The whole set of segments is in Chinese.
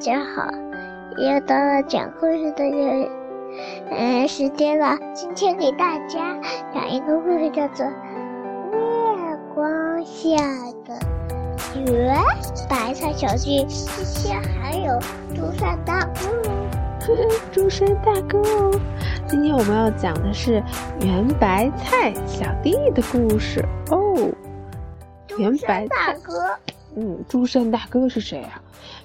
大家好，又到了讲故事的嗯时间了。今天给大家讲一个故事，叫做《月光下的圆白菜小弟》。之前还有中山大哥，哦，中山大哥哦。今天我们要讲的是圆白菜小弟的故事哦。圆白大哥。嗯，诸山大哥是谁啊？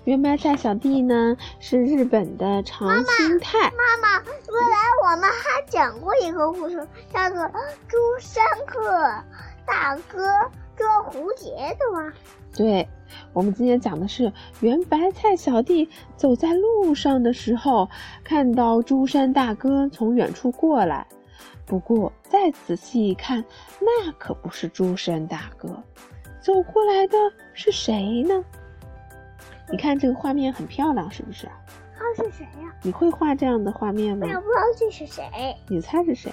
圆白菜小弟呢？是日本的长青菜。妈妈，原来我们还讲过一个故事，叫做珠山客大哥捉蝴蝶的吗？对，我们今天讲的是圆白菜小弟走在路上的时候，看到朱山大哥从远处过来。不过再仔细一看，那可不是朱山大哥。走过来的是谁呢？你看这个画面很漂亮，是不是？他是谁呀？你会画这样的画面吗？我不知道这是谁。你猜是谁？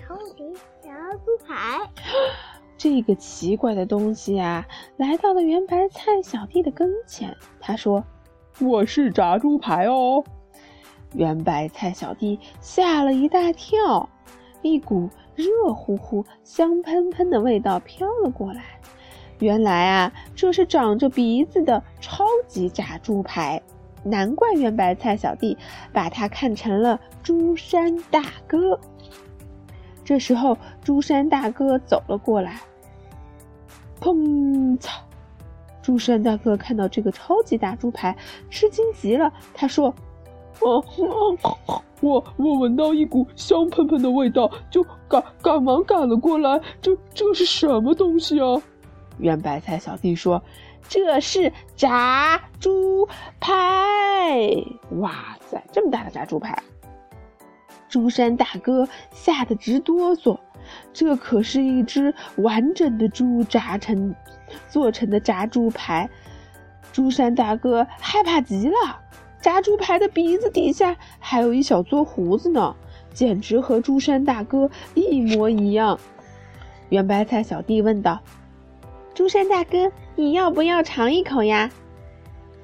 超级炸猪排。这个奇怪的东西啊，来到了圆白菜小弟的跟前。他说：“我是炸猪排哦。”圆白菜小弟吓了一大跳，一股。热乎乎、香喷喷的味道飘了过来。原来啊，这是长着鼻子的超级炸猪排，难怪圆白菜小弟把它看成了珠山大哥。这时候，珠山大哥走了过来，砰！操！猪山大哥看到这个超级大猪排，吃惊极了。他说：“ 哦，我我闻到一股香喷喷的味道，就。”赶赶忙赶了过来，这这是什么东西啊？圆白菜小弟说：“这是炸猪排。”哇塞，这么大的炸猪排！珠山大哥吓得直哆嗦，这可是一只完整的猪炸成做成的炸猪排。珠山大哥害怕极了，炸猪排的鼻子底下还有一小撮胡子呢。简直和朱山大哥一模一样。圆白菜小弟问道：“朱山大哥，你要不要尝一口呀？”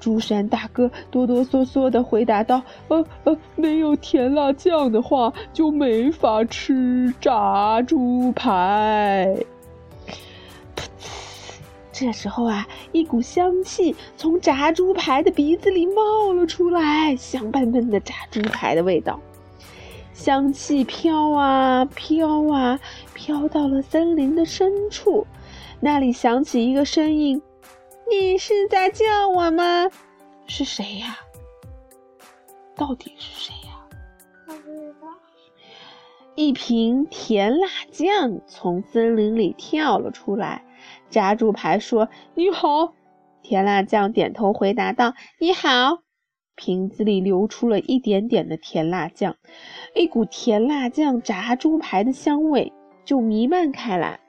朱山大哥哆哆嗦嗦的回答道：“呃呃，没有甜辣酱的话，就没法吃炸猪排。”这时候啊，一股香气从炸猪排的鼻子里冒了出来，香喷喷的炸猪排的味道。香气飘啊飘啊，飘到了森林的深处，那里响起一个声音：“你是在叫我吗？是谁呀？到底是谁呀？”一瓶甜辣酱从森林里跳了出来。炸猪排说：“你好。”甜辣酱点头回答道：“你好。”瓶子里流出了一点点的甜辣酱，一股甜辣酱炸猪排的香味就弥漫开来。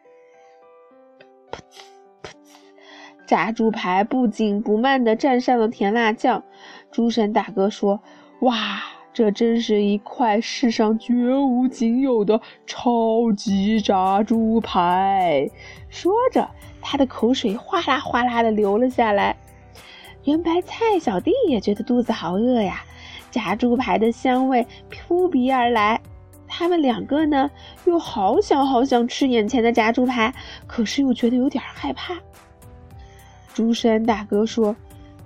噗呲噗呲，炸猪排不紧不慢地蘸上了甜辣酱。猪神大哥说：“哇，这真是一块世上绝无仅有的超级炸猪排！”说着，他的口水哗啦哗啦地流了下来。圆白菜小弟也觉得肚子好饿呀，炸猪排的香味扑鼻而来。他们两个呢，又好想好想吃眼前的炸猪排，可是又觉得有点害怕。猪山大哥说：“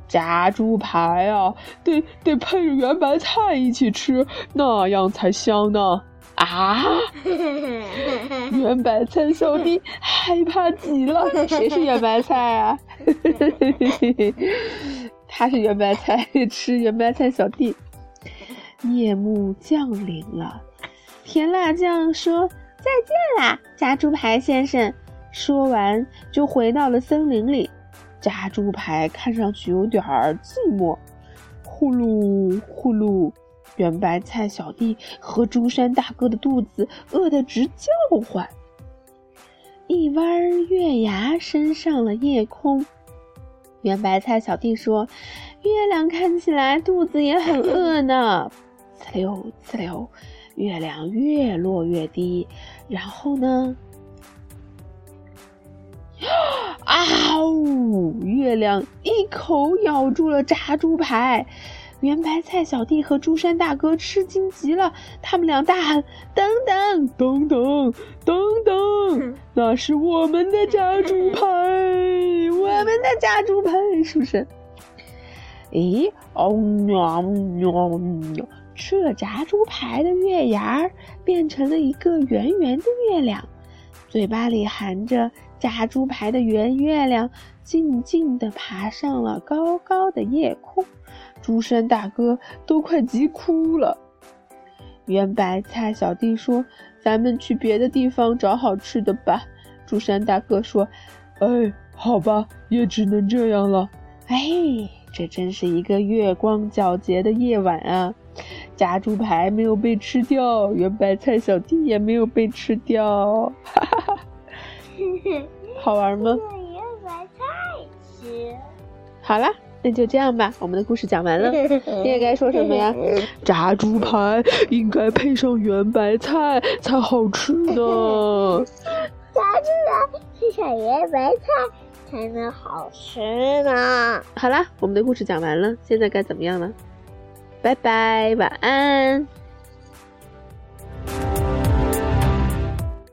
炸猪排啊，得得配着圆白菜一起吃，那样才香呢。”啊！圆白菜小弟害怕极了。谁是圆白菜啊？他是圆白菜，吃圆白菜小弟。夜幕降临了，甜辣酱说：“再见啦，炸猪排先生。”说完就回到了森林里。炸猪排看上去有点寂寞，呼噜呼噜。圆白菜小弟和中山大哥的肚子饿得直叫唤。一弯月牙升上了夜空。圆白菜小弟说：“月亮看起来肚子也很饿呢。”呲溜呲溜，月亮越落越低。然后呢？啊！呜，月亮一口咬住了炸猪排。圆白菜小弟和朱山大哥吃惊极了，他们俩大喊：“等等，等等，等等，那是我们的炸猪排，我们的炸猪排！”是不是？咦，哦喵喵喵！吃了炸猪排的月牙儿变成了一个圆圆的月亮，嘴巴里含着炸猪排的圆月亮，静静地爬上了高高的夜空。朱山大哥都快急哭了。圆白菜小弟说：“咱们去别的地方找好吃的吧。”朱山大哥说：“哎，好吧，也只能这样了。”哎，这真是一个月光皎洁的夜晚啊！炸猪排没有被吃掉，圆白菜小弟也没有被吃掉，哈哈哈！好玩吗？圆白菜吃。好啦。那就这样吧，我们的故事讲完了。你也该说什么呀？炸猪排应该配上圆白菜才好吃呢。炸猪排配上圆白菜才能好吃呢。好啦，我们的故事讲完了，现在该怎么样呢？拜拜，晚安。